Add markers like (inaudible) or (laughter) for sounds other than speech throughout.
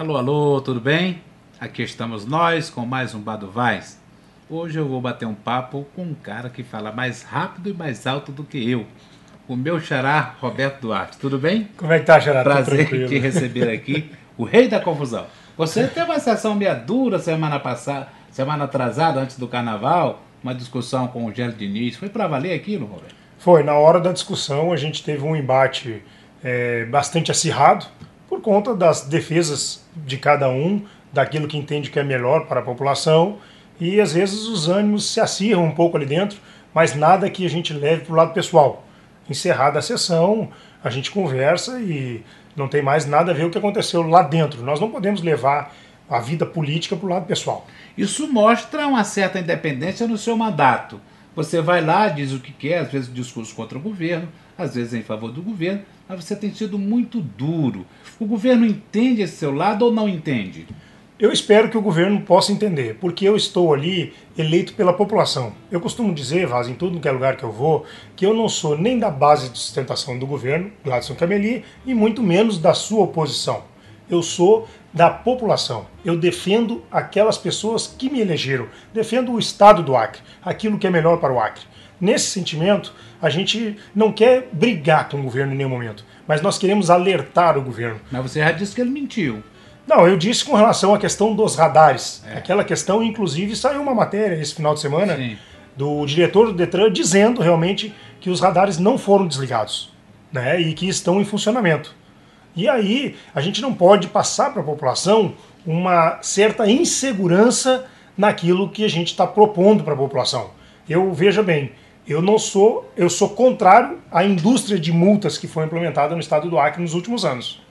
Alô, alô, tudo bem? Aqui estamos nós com mais um Bado Vaz. Hoje eu vou bater um papo com um cara que fala mais rápido e mais alto do que eu. O meu xará, Roberto Duarte. Tudo bem? Como é que tá? Tô Prazer tranquilo. te receber aqui, o rei da confusão. Você teve uma sessão meia dura semana passada, semana atrasada, antes do carnaval, uma discussão com o Gélio Diniz. Foi para valer aquilo, Roberto? Foi, na hora da discussão a gente teve um embate é, bastante acirrado por conta das defesas de cada um, daquilo que entende que é melhor para a população e às vezes os ânimos se acirram um pouco ali dentro, mas nada que a gente leve para o lado pessoal. Encerrada a sessão, a gente conversa e não tem mais nada a ver o que aconteceu lá dentro. Nós não podemos levar a vida política para o lado pessoal. Isso mostra uma certa independência no seu mandato. Você vai lá, diz o que quer, às vezes discurso contra o governo, às vezes em favor do governo, mas você tem sido muito duro. O governo entende esse seu lado ou não entende? Eu espero que o governo possa entender, porque eu estou ali eleito pela população. Eu costumo dizer, Vaz, em tudo que é lugar que eu vou, que eu não sou nem da base de sustentação do governo, Gladson Cameli, e muito menos da sua oposição. Eu sou da população. Eu defendo aquelas pessoas que me elegeram. Defendo o Estado do Acre, aquilo que é melhor para o Acre. Nesse sentimento, a gente não quer brigar com o governo em nenhum momento, mas nós queremos alertar o governo. Mas você já disse que ele mentiu. Não, eu disse com relação à questão dos radares. Aquela questão, inclusive, saiu uma matéria esse final de semana Sim. do diretor do Detran dizendo realmente que os radares não foram desligados né, e que estão em funcionamento. E aí a gente não pode passar para a população uma certa insegurança naquilo que a gente está propondo para a população. Eu veja bem, eu não sou, eu sou contrário à indústria de multas que foi implementada no estado do Acre nos últimos anos.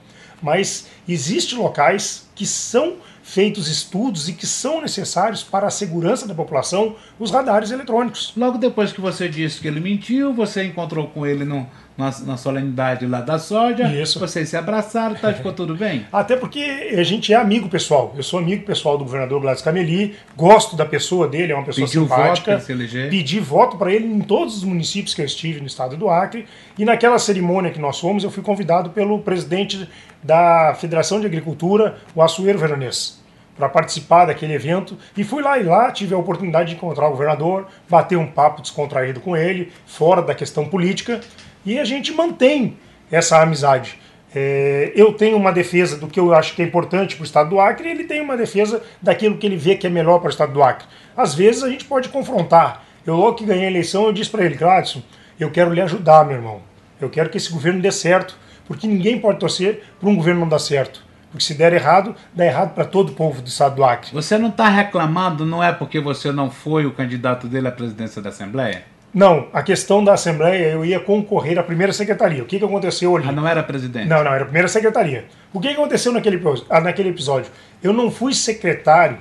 Mas existem locais que são feitos estudos e que são necessários para a segurança da população os radares eletrônicos. Logo depois que você disse que ele mentiu, você encontrou com ele no, na, na solenidade lá da soja. Isso. Vocês se abraçaram, tá? Ficou tudo bem? (laughs) Até porque a gente é amigo pessoal. Eu sou amigo pessoal do governador Gladys Cameli, gosto da pessoa dele, é uma pessoa Pediu voto simpática. eleger. Pedi voto para ele em todos os municípios que eu estive no estado do Acre. E naquela cerimônia que nós fomos, eu fui convidado pelo presidente da Federação de Agricultura, o Açoeiro Veronês, para participar daquele evento. E fui lá e lá tive a oportunidade de encontrar o governador, bater um papo descontraído com ele, fora da questão política. E a gente mantém essa amizade. É, eu tenho uma defesa do que eu acho que é importante para o estado do Acre e ele tem uma defesa daquilo que ele vê que é melhor para o estado do Acre. Às vezes a gente pode confrontar. Eu, logo que ganhei a eleição, eu disse para ele, Gladson, eu quero lhe ajudar, meu irmão. Eu quero que esse governo dê certo, porque ninguém pode torcer para um governo não dar certo. Porque se der errado, dá errado para todo o povo do estado do Acre. Você não está reclamando, não é porque você não foi o candidato dele à presidência da Assembleia? Não, a questão da Assembleia, eu ia concorrer à primeira secretaria. O que, que aconteceu ali? Ah, não era presidente? Não, não, era a primeira secretaria. O que que aconteceu naquele, ah, naquele episódio? Eu não fui secretário,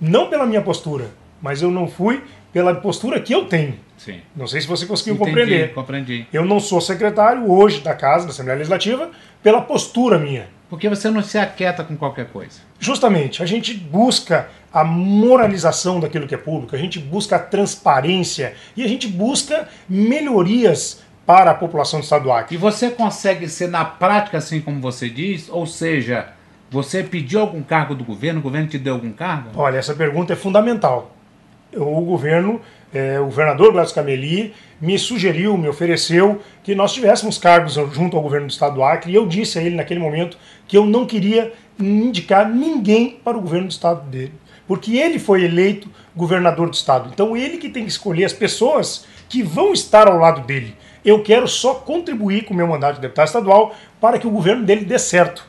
não pela minha postura, mas eu não fui pela postura que eu tenho. Sim. Não sei se você conseguiu Entendi, compreender. compreendi. Eu não sou secretário hoje da Casa, da Assembleia Legislativa, pela postura minha. Porque você não se aquieta com qualquer coisa. Justamente, a gente busca a moralização daquilo que é público, a gente busca a transparência e a gente busca melhorias para a população do estado do Acre. E você consegue ser na prática assim como você diz? Ou seja, você pediu algum cargo do governo, o governo te deu algum cargo? Olha, essa pergunta é fundamental. O governo, eh, o governador Gladys Cameli, me sugeriu, me ofereceu que nós tivéssemos cargos junto ao governo do estado do Acre e eu disse a ele naquele momento que eu não queria indicar ninguém para o governo do estado dele, porque ele foi eleito governador do estado. Então ele que tem que escolher as pessoas que vão estar ao lado dele. Eu quero só contribuir com o meu mandato de deputado estadual para que o governo dele dê certo.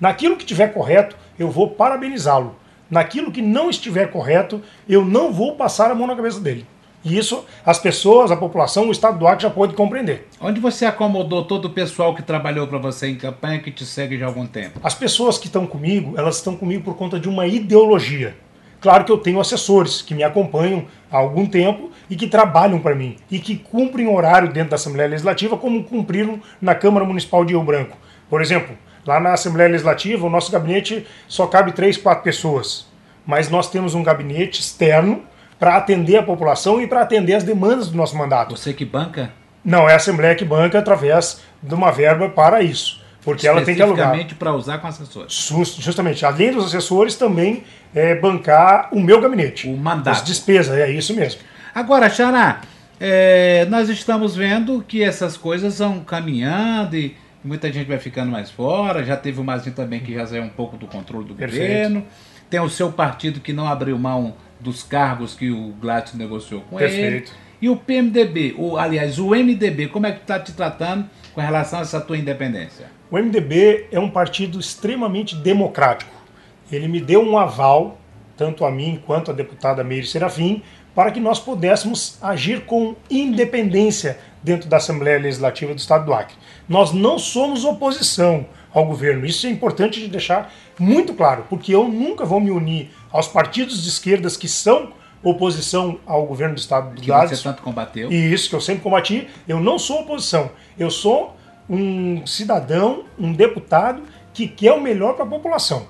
Naquilo que estiver correto, eu vou parabenizá-lo. Naquilo que não estiver correto, eu não vou passar a mão na cabeça dele. E isso as pessoas, a população, o estado do Acre já pode compreender. Onde você acomodou todo o pessoal que trabalhou para você em campanha, que te segue já há algum tempo? As pessoas que estão comigo, elas estão comigo por conta de uma ideologia. Claro que eu tenho assessores que me acompanham há algum tempo e que trabalham para mim e que cumprem horário dentro da Assembleia Legislativa como cumpriram na Câmara Municipal de Rio Branco. Por exemplo, lá na Assembleia Legislativa, o nosso gabinete só cabe três, quatro pessoas. Mas nós temos um gabinete externo para atender a população e para atender as demandas do nosso mandato. Você que banca? Não, é a Assembleia que banca através de uma verba para isso. Porque ela tem que alugar. Para usar com assessores. Justamente, além dos assessores, também é, bancar o meu gabinete. O mandato. As despesas, é isso mesmo. Agora, Xará, é, nós estamos vendo que essas coisas vão caminhando e muita gente vai ficando mais fora. Já teve o Mazinho também que já saiu um pouco do controle do Perfeito. governo. Tem o seu partido que não abriu mão dos cargos que o Gladys negociou com Perfeito. ele. E o PMDB, o, aliás, o MDB, como é que está te tratando com relação a essa tua independência? O MDB é um partido extremamente democrático. Ele me deu um aval, tanto a mim quanto a deputada Meire Serafim, para que nós pudéssemos agir com independência dentro da Assembleia Legislativa do Estado do Acre. Nós não somos oposição ao governo. Isso é importante de deixar muito claro, porque eu nunca vou me unir aos partidos de esquerdas que são oposição ao governo do Estado do Que Gladys. você tanto combateu. E isso que eu sempre combati, eu não sou oposição. Eu sou um cidadão, um deputado que quer o melhor para a população.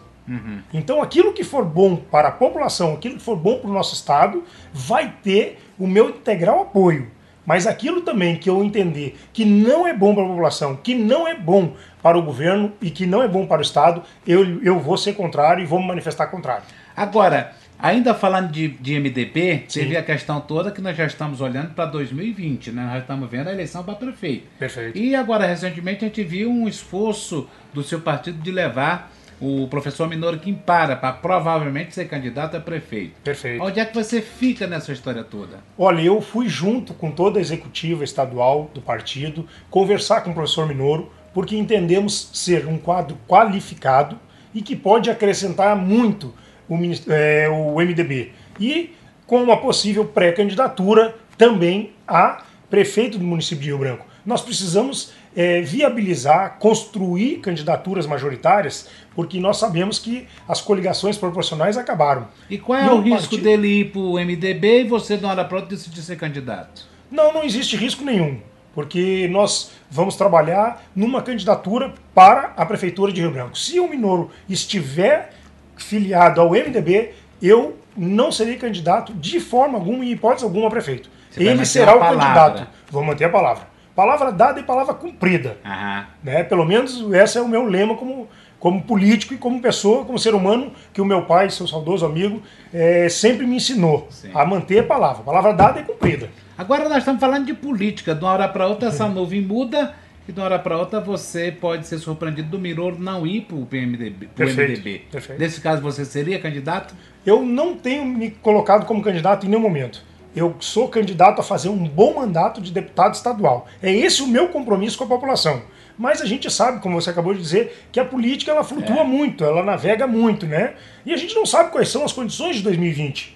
Então, aquilo que for bom para a população, aquilo que for bom para o nosso Estado, vai ter o meu integral apoio. Mas aquilo também que eu entender que não é bom para a população, que não é bom para o governo e que não é bom para o Estado, eu, eu vou ser contrário e vou me manifestar contrário. Agora, ainda falando de, de MDB, Sim. teve a questão toda que nós já estamos olhando para 2020, né? Nós estamos vendo a eleição para prefeito. Perfeito. E agora, recentemente, a gente viu um esforço do seu partido de levar o professor Minoro Quimpara para provavelmente ser candidato a prefeito. Perfeito. Onde é que você fica nessa história toda? Olha, eu fui junto com toda a executiva estadual do partido conversar com o professor Minoro, porque entendemos ser um quadro qualificado e que pode acrescentar muito o, eh, o MDB. E com uma possível pré-candidatura também a prefeito do município de Rio Branco. Nós precisamos eh, viabilizar, construir candidaturas majoritárias, porque nós sabemos que as coligações proporcionais acabaram. E qual é Não, o risco partido- dele ir para o MDB e você, uma hora para outra, decidir ser candidato? Não, não existe risco nenhum, porque nós vamos trabalhar numa candidatura para a Prefeitura de Rio Branco. Se o Minoro estiver filiado ao MDB, eu não serei candidato de forma alguma, em hipótese alguma, a prefeito. Você Ele será o palavra. candidato. Vou manter a palavra. Palavra dada e palavra cumprida. Aham. Né? Pelo menos esse é o meu lema como, como político e como pessoa, como ser humano, que o meu pai, seu saudoso amigo, eh, sempre me ensinou Sim. a manter a palavra. Palavra dada e cumprida. Agora nós estamos falando de política. De uma hora para outra essa nuvem muda e de uma hora para outra você pode ser surpreendido do Miroro não ir para o PMDB. Perfeito, MDB. perfeito. Nesse caso você seria candidato? Eu não tenho me colocado como candidato em nenhum momento. Eu sou candidato a fazer um bom mandato de deputado estadual. É esse o meu compromisso com a população. Mas a gente sabe, como você acabou de dizer, que a política ela flutua muito, ela navega muito, né? E a gente não sabe quais são as condições de 2020.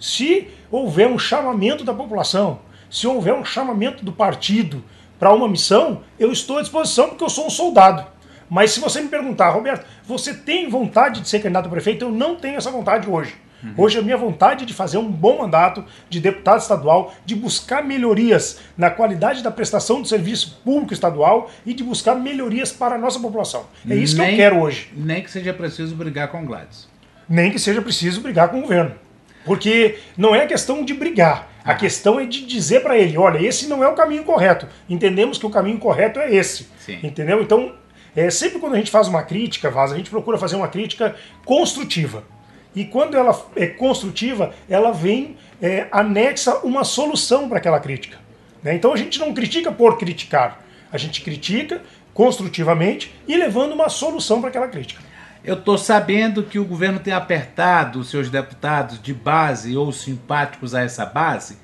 Se houver um chamamento da população, se houver um chamamento do partido para uma missão, eu estou à disposição porque eu sou um soldado. Mas se você me perguntar, Roberto, você tem vontade de ser candidato a prefeito? Eu não tenho essa vontade hoje. Hoje a minha vontade é de fazer um bom mandato de deputado estadual, de buscar melhorias na qualidade da prestação do serviço público estadual e de buscar melhorias para a nossa população. É isso que eu Nem- quero hoje. Nem que seja preciso brigar com o Gladys. Nem que seja preciso brigar com o governo. Porque não é questão de brigar. A questão é de dizer para ele, olha, esse não é o caminho correto. Entendemos que o caminho correto é esse. Sim. Entendeu? Então, é, sempre quando a gente faz uma crítica, Vaz, a gente procura fazer uma crítica construtiva. E quando ela é construtiva, ela vem é, anexa uma solução para aquela crítica. né? Então a gente não critica por criticar. A gente critica construtivamente e levando uma solução para aquela crítica. Eu estou sabendo que o governo tem apertado os seus deputados de base ou simpáticos a essa base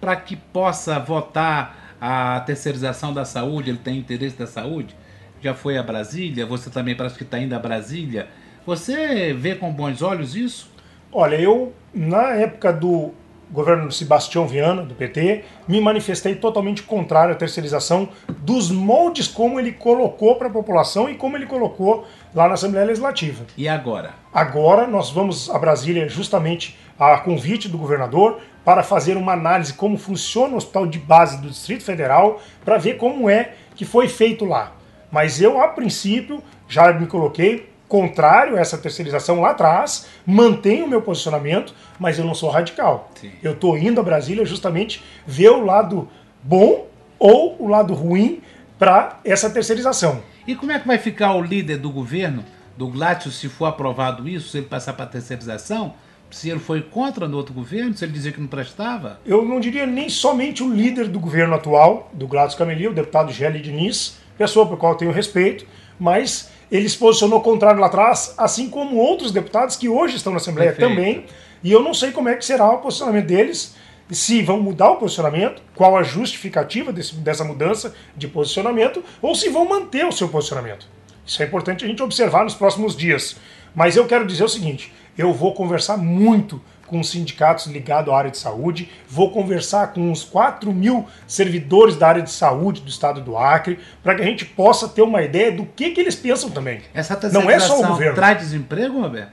para que possa votar a terceirização da saúde. Ele tem interesse da saúde. Já foi a Brasília, você também parece que está indo a Brasília. Você vê com bons olhos isso? Olha, eu, na época do governo Sebastião Viana, do PT, me manifestei totalmente contrário à terceirização dos moldes como ele colocou para a população e como ele colocou lá na Assembleia Legislativa. E agora? Agora nós vamos a Brasília justamente a convite do governador para fazer uma análise como funciona o hospital de base do Distrito Federal para ver como é que foi feito lá. Mas eu, a princípio, já me coloquei contrário a essa terceirização lá atrás, mantenho o meu posicionamento, mas eu não sou radical. Sim. Eu estou indo a Brasília justamente ver o lado bom ou o lado ruim para essa terceirização. E como é que vai ficar o líder do governo, do Glácio, se for aprovado isso, se ele passar para a terceirização? Se ele foi contra no outro governo, se ele dizia que não prestava? Eu não diria nem somente o líder do governo atual, do Gladys Camelia, o deputado Gelli Diniz, pessoa por qual eu tenho respeito, mas ele se posicionou contrário lá atrás, assim como outros deputados que hoje estão na Assembleia Perfeito. também. E eu não sei como é que será o posicionamento deles, se vão mudar o posicionamento, qual a justificativa desse- dessa mudança de posicionamento, ou se vão manter o seu posicionamento. Isso é importante a gente observar nos próximos dias. Mas eu quero dizer o seguinte: eu vou conversar muito com os sindicatos ligados à área de saúde, vou conversar com os 4 mil servidores da área de saúde do estado do Acre, para que a gente possa ter uma ideia do que, que eles pensam também. Essa Não é só o governo. traz desemprego, Roberto?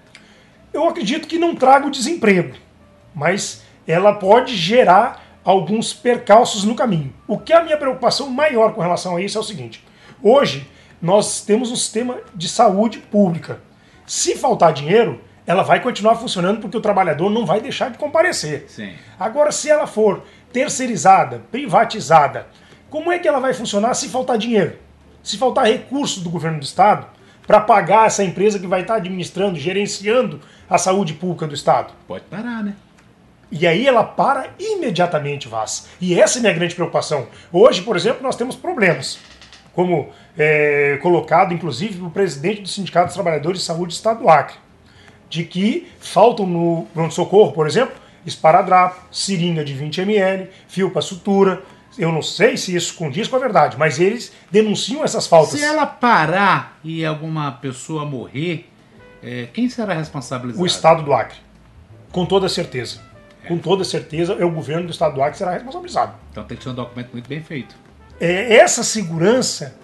Eu acredito que não traga o desemprego, mas ela pode gerar alguns percalços no caminho. O que é a minha preocupação maior com relação a isso é o seguinte: hoje nós temos um sistema de saúde pública. Se faltar dinheiro, ela vai continuar funcionando porque o trabalhador não vai deixar de comparecer. Sim. Agora, se ela for terceirizada, privatizada, como é que ela vai funcionar se faltar dinheiro? Se faltar recurso do governo do estado para pagar essa empresa que vai estar administrando, gerenciando a saúde pública do estado? Pode parar, né? E aí ela para imediatamente, Vaz. E essa é a minha grande preocupação. Hoje, por exemplo, nós temos problemas. Como é, colocado, inclusive, pelo presidente do Sindicato dos Trabalhadores de Saúde do Estado do Acre, de que faltam no pronto-socorro, por exemplo, esparadrapo, seringa de 20 ml, fio para sutura. Eu não sei se isso condiz com a verdade, mas eles denunciam essas faltas. Se ela parar e alguma pessoa morrer, é, quem será responsabilizado? O Estado do Acre. Com toda certeza. Com toda certeza, é o governo do Estado do Acre que será responsabilizado. Então tem que ser um documento muito bem feito. é essa segurança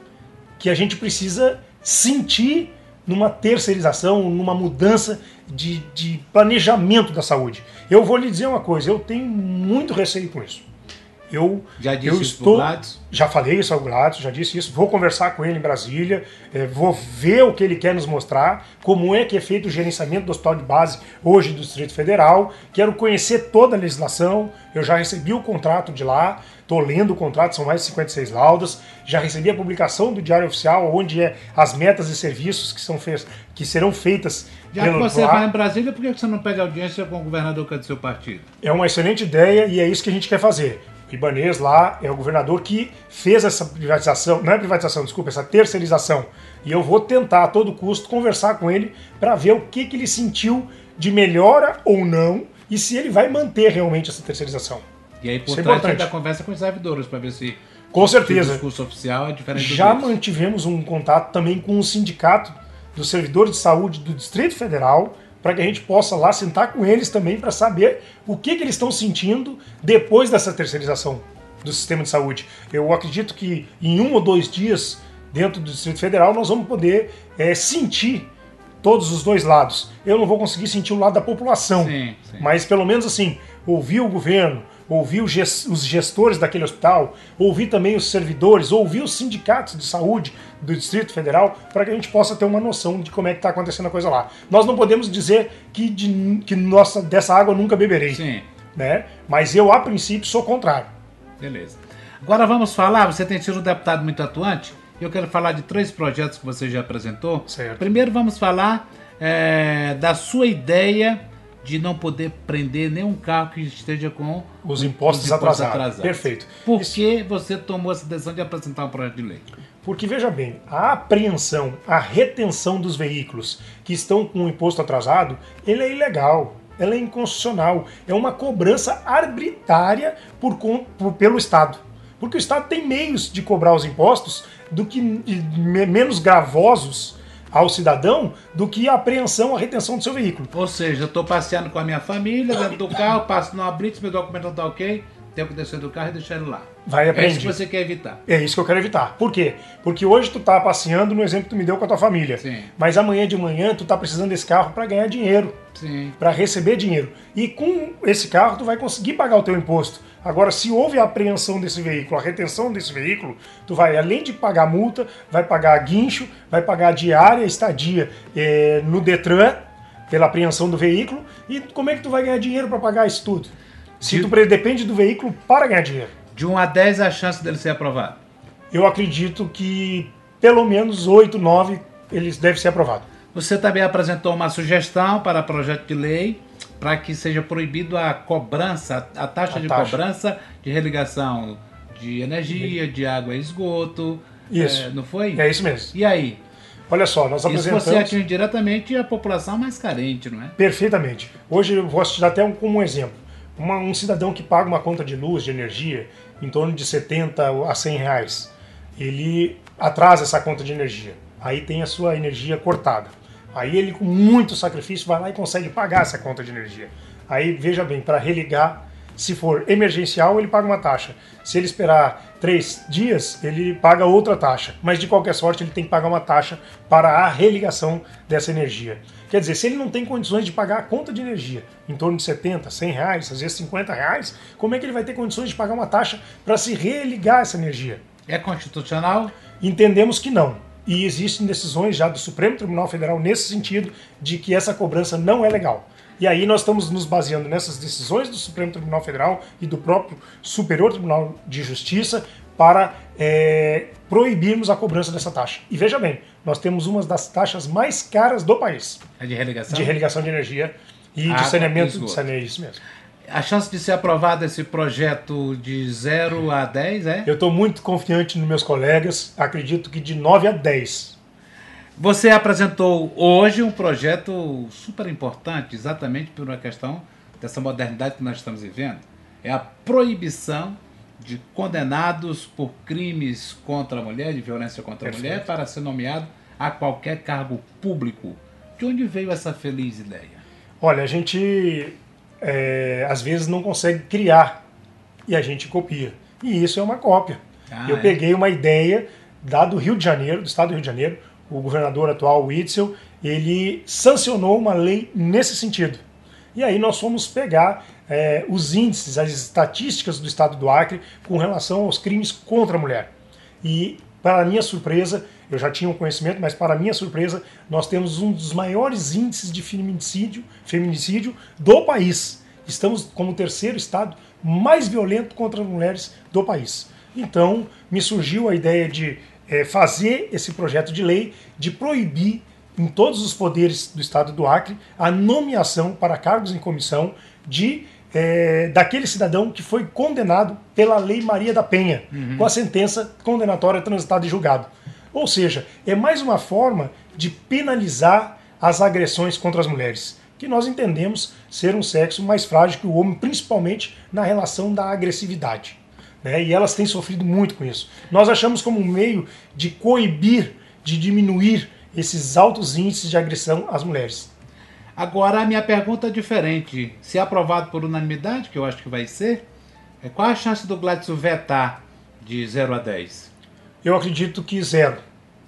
que a gente precisa sentir numa terceirização, numa mudança de, de planejamento da saúde. Eu vou lhe dizer uma coisa, eu tenho muito receio com isso. Eu, Já disse eu estou, Gladys? já falei isso ao Gladys, já disse isso. Vou conversar com ele em Brasília, eh, vou ver o que ele quer nos mostrar, como é que é feito o gerenciamento do hospital de base hoje do Distrito Federal. Quero conhecer toda a legislação. Eu já recebi o contrato de lá, estou lendo o contrato, são mais de 56 laudas. Já recebi a publicação do Diário Oficial, onde é as metas e serviços que, são feitos, que serão feitas Já que você lá. vai em Brasília, por que você não pede audiência com o governador que é do seu partido? É uma excelente ideia e é isso que a gente quer fazer. Ibanês lá é o governador que fez essa privatização, não é privatização, desculpa, essa terceirização. E eu vou tentar a todo custo conversar com ele para ver o que, que ele sentiu de melhora ou não e se ele vai manter realmente essa terceirização. E aí por Isso é trás importante. da conversa com os servidores para ver se Com se o certeza. discurso oficial é diferente Já mantivemos um contato também com o sindicato dos servidores de saúde do Distrito Federal para que a gente possa lá sentar com eles também para saber o que, que eles estão sentindo depois dessa terceirização do sistema de saúde. Eu acredito que em um ou dois dias dentro do Distrito Federal nós vamos poder eh, sentir todos os dois lados. Eu não vou conseguir sentir o lado da população, Sim, sim. mas pelo menos assim, ouvir o governo, ouvir os ges- os gestores daquele hospital, ouvir também os servidores, ouvir os sindicatos de saúde do Distrito Federal, para que a gente possa ter uma noção de como é que está acontecendo a coisa lá. Nós não podemos dizer que, de- que nossa, dessa água nunca beberei, Sim, né? mas eu, a princípio, sou contrário. beleza. Agora vamos falar, você tem sido um deputado muito atuante, e eu quero falar de três projetos que você já apresentou. Certo. Primeiro vamos falar é, da sua ideia de não poder prender nenhum carro que esteja com Os impostos atrasados. Perfeito. Por que você tomou essa decisão de apresentar um projeto de lei? Porque veja bem, a apreensão, a retenção dos veículos que estão com o imposto atrasado, ele é ilegal, ela é inconstitucional, é uma cobrança arbitrária por, por- pelo Estado. Porque o Estado tem meios de cobrar os impostos do que me- menos gravosos ao cidadão do que a apreensão, a retenção do seu veículo. Ou seja, eu estou passeando com a minha família dentro do carro, passo numa blitz, meu documento não está ok, tenho que descer do carro e deixar ele lá. Vai É isso que você quer evitar. É isso que eu quero evitar. Por quê? Porque hoje tu tá passeando no exemplo que tu me deu com a tua família. Sim. Mas amanhã de manhã tu tá precisando desse carro para ganhar dinheiro, Sim. para receber dinheiro. E com esse carro tu vai conseguir pagar o teu imposto. Agora, se houve a apreensão desse veículo, a retenção desse veículo, tu vai, além de pagar multa, vai pagar guincho, vai pagar diária, estadia eh, no Detran pela apreensão do veículo. E como é que tu vai ganhar dinheiro para pagar isso tudo? Se De- tu depende do veículo para ganhar dinheiro. De 1 a 10 a chance dele ser aprovado. Eu acredito que pelo menos 8, 9 eles devem ser aprovados. Você também apresentou uma sugestão para projeto de lei para que seja proibido a cobrança, a taxa A de taxa. cobrança de religação de energia, de água e esgoto. Isso. É, não foi? É isso mesmo. E aí? Olha só, nós Isso apresentamos você atinge diretamente a população mais carente, não é? perfeitamente. Hoje eu vou te dar até um, como um exemplo. Uma- um cidadão que paga uma conta de luz, de energia, em torno de 70 a 100 reais, ele atrasa essa conta de energia. Aí tem a sua energia cortada. Aí ele, com muito sacrifício, vai lá e consegue pagar essa conta de energia. Aí, veja bem, para religar, se for emergencial, ele paga uma taxa. Se ele esperar três dias, ele paga outra taxa. Mas, de qualquer sorte, ele tem que pagar uma taxa para a religação dessa energia. Quer dizer, se ele não tem condições de pagar a conta de energia, em torno de 70, 100 reais, às vezes 50 reais, como é que ele vai ter condições de pagar uma taxa para se religar essa energia? É constitucional? Entendemos que não. E existem decisões já do Supremo Tribunal Federal nesse sentido de que essa cobrança não é legal. E aí nós estamos nos baseando nessas decisões do Supremo Tribunal Federal e do próprio Superior Tribunal de Justiça para é, proibirmos a cobrança dessa taxa. E veja bem, nós temos uma das taxas mais caras do país É de religação? de religação de energia e Água de e saneamento. esgoto. De saneamento isso mesmo. A chance de ser aprovado esse projeto de 0 a 10 é? Eu estou muito confiante nos meus colegas, acredito que de 9 a 10. Você apresentou hoje um projeto super importante, exatamente por uma questão dessa modernidade que nós estamos vivendo. É a proibição de condenados por crimes contra a mulher, de violência contra a Perfeito. mulher, para ser nomeado a qualquer cargo público. De onde veio essa feliz ideia? Olha, a gente é, às vezes não consegue criar e a gente copia. E isso é uma cópia. Ah, Eu é? peguei uma ideia da do Rio de Janeiro, do estado do Rio de Janeiro, o governador atual, Witzel, ele sancionou uma lei nesse sentido. E aí nós fomos pegar é, os índices, as estatísticas do estado do Acre com relação aos crimes contra a mulher. E, para minha surpresa, eu já tinha um conhecimento, mas para minha surpresa, nós temos um dos maiores índices de feminicídio, feminicídio do país. Estamos como o terceiro estado mais violento contra as mulheres do país. Então, me surgiu a ideia de eh, fazer esse projeto de lei de proibir em todos os poderes do estado do Acre a nomeação para cargos em comissão de eh, daquele cidadão que foi condenado pela Lei Maria da Penha, com a sentença condenatória transitada e julgado. Ou seja, é mais uma forma de penalizar as agressões contra as mulheres, que nós entendemos ser um sexo mais frágil que o homem, principalmente na relação da agressividade. né? E elas têm sofrido muito com isso. Nós achamos como um meio de coibir, de diminuir esses altos índices de agressão às mulheres. Agora a minha pergunta é diferente. Se é aprovado por unanimidade, que eu acho que vai ser, é qual a chance do Gladson vetar de 0 a 10? Eu acredito que zero.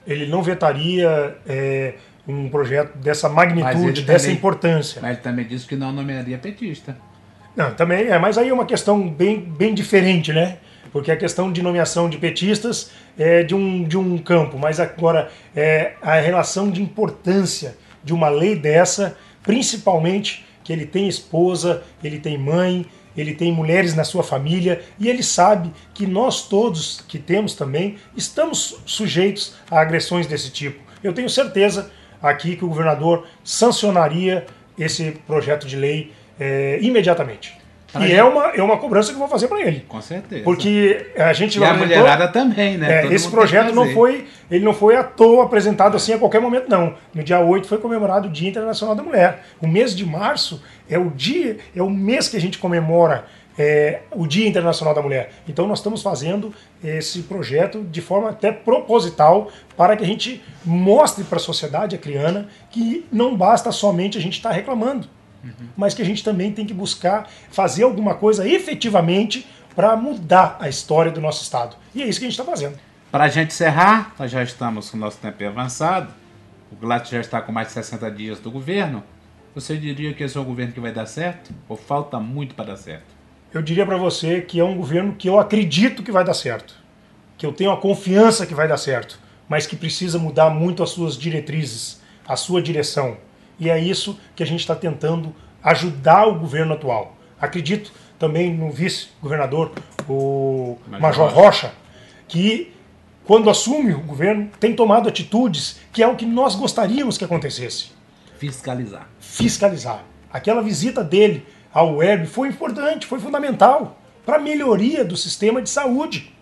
Ele não vetaria é, um projeto dessa magnitude, dessa também- importância. Mas ele também disse que não nomearia petista. Não, também é, mas aí é uma questão bem, bem diferente, né? Porque a questão de nomeação de petistas é de um, de um campo, mas agora é a relação de importância de uma lei dessa, principalmente que ele tem esposa, ele tem mãe, ele tem mulheres na sua família e ele sabe que nós todos que temos também estamos sujeitos a agressões desse tipo. Eu tenho certeza aqui que o governador sancionaria esse projeto de lei é, imediatamente. Pra e é uma, é uma cobrança que eu vou fazer para ele. Com certeza. Porque a gente E a mulherada também, né? É, esse projeto não foi, ele não foi à toa apresentado assim a qualquer momento, não. No dia 8 foi comemorado o Dia Internacional da Mulher. O mês de março é o dia, é o mês que a gente comemora é, o Dia Internacional da Mulher. Então nós estamos fazendo esse projeto de forma até proposital para que a gente mostre para a sociedade acriana que não basta somente a gente estar reclamando, mas que a gente também tem que buscar fazer alguma coisa efetivamente para mudar a história do nosso Estado. E é isso que a gente está fazendo. Para a gente encerrar, nós já estamos com o nosso tempo avançado. O Glatt já está com mais de 60 dias do governo. Você diria que esse é um governo que vai dar certo? Ou falta muito para dar certo? Eu diria para você que é um governo que eu acredito que vai dar certo, que eu tenho a confiança que vai dar certo, mas que precisa mudar muito as suas diretrizes, a sua direção. E é isso que a gente está tentando ajudar o governo atual. Acredito também no vice-governador, o Major. Rocha, que quando assume o governo tem tomado atitudes que é o que nós gostaríamos que acontecesse Fiscalizar. fiscalizar. Aquela visita dele ao web foi importante, foi fundamental para a melhoria do sistema de saúde.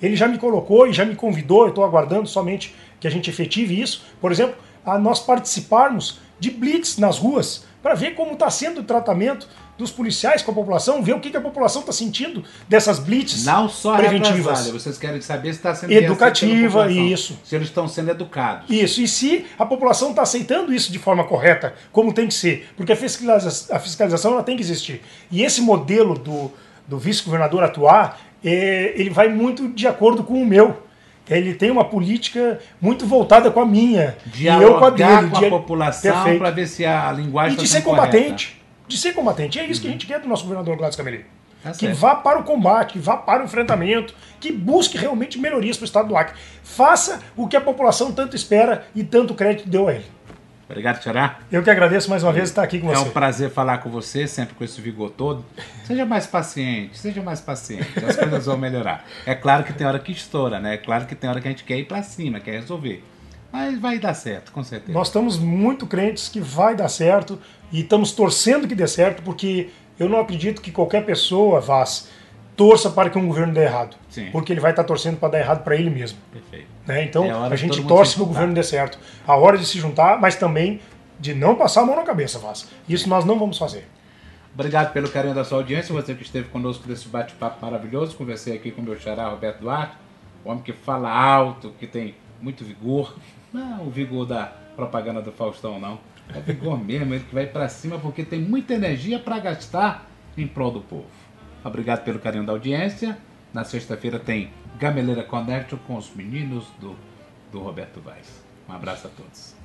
Ele já me colocou e já me convidou, eu estou aguardando somente que a gente efetive isso, por exemplo, a nós participarmos de blitz nas ruas para ver como está sendo o tratamento dos policiais com a população, ver o que, que a população está sentindo dessas blitz Não só preventivas. represália, vocês querem saber se está sendo Educativa, isso. Se eles estão sendo educados. Isso, e se a população está aceitando isso de forma correta, como tem que ser, porque a fiscalização, a fiscalização ela tem que existir. E esse modelo do, do vice-governador atuar, é, ele vai muito de acordo com o meu. Ele tem uma política muito voltada com a minha. e eu com a Dialogar dele. com a dia- população para ver se a linguagem E de está ser sendo correta. combatente. De ser combatente. É isso que a gente quer do nosso governador Gladys Cameli. Tá que certo. vá para o combate, que vá para o enfrentamento, que busque realmente melhorias para o estado do Acre. Faça o que a população tanto espera e tanto crédito deu a ele. Obrigado, Xará. Eu que agradeço mais uma vez estar aqui com É você. um prazer falar com você, sempre com esse vigor todo. Seja mais paciente, seja mais paciente, as coisas vão melhorar. É claro que tem hora que estoura, né? É claro que tem hora que a gente quer ir pra cima, quer resolver. Mas vai dar certo, com certeza. Nós estamos muito crentes que vai dar certo e estamos torcendo que dê certo, porque eu não acredito que qualquer pessoa, Vaz, torça para que um governo dê errado. Sim. Porque ele vai estar torcendo para dar errado para ele mesmo. Perfeito. Né? Então É a a gente torce para o governo dê certo. A hora de se juntar, mas também de não passar a mão na cabeça, Vaz. Isso nós não vamos fazer. Obrigado pelo carinho da sua audiência, você que esteve conosco nesse bate-papo maravilhoso. Conversei aqui com o meu xará Roberto Duarte, um homem que fala alto, que tem muito vigor. Não o vigor da propaganda do Faustão, não. É vigor (laughs) mesmo, ele que vai pra cima porque tem muita energia para gastar em prol do povo. Obrigado pelo carinho da audiência. Na sexta-feira tem Gameleira Connection com os meninos do, do Roberto Vaz. Um abraço a todos.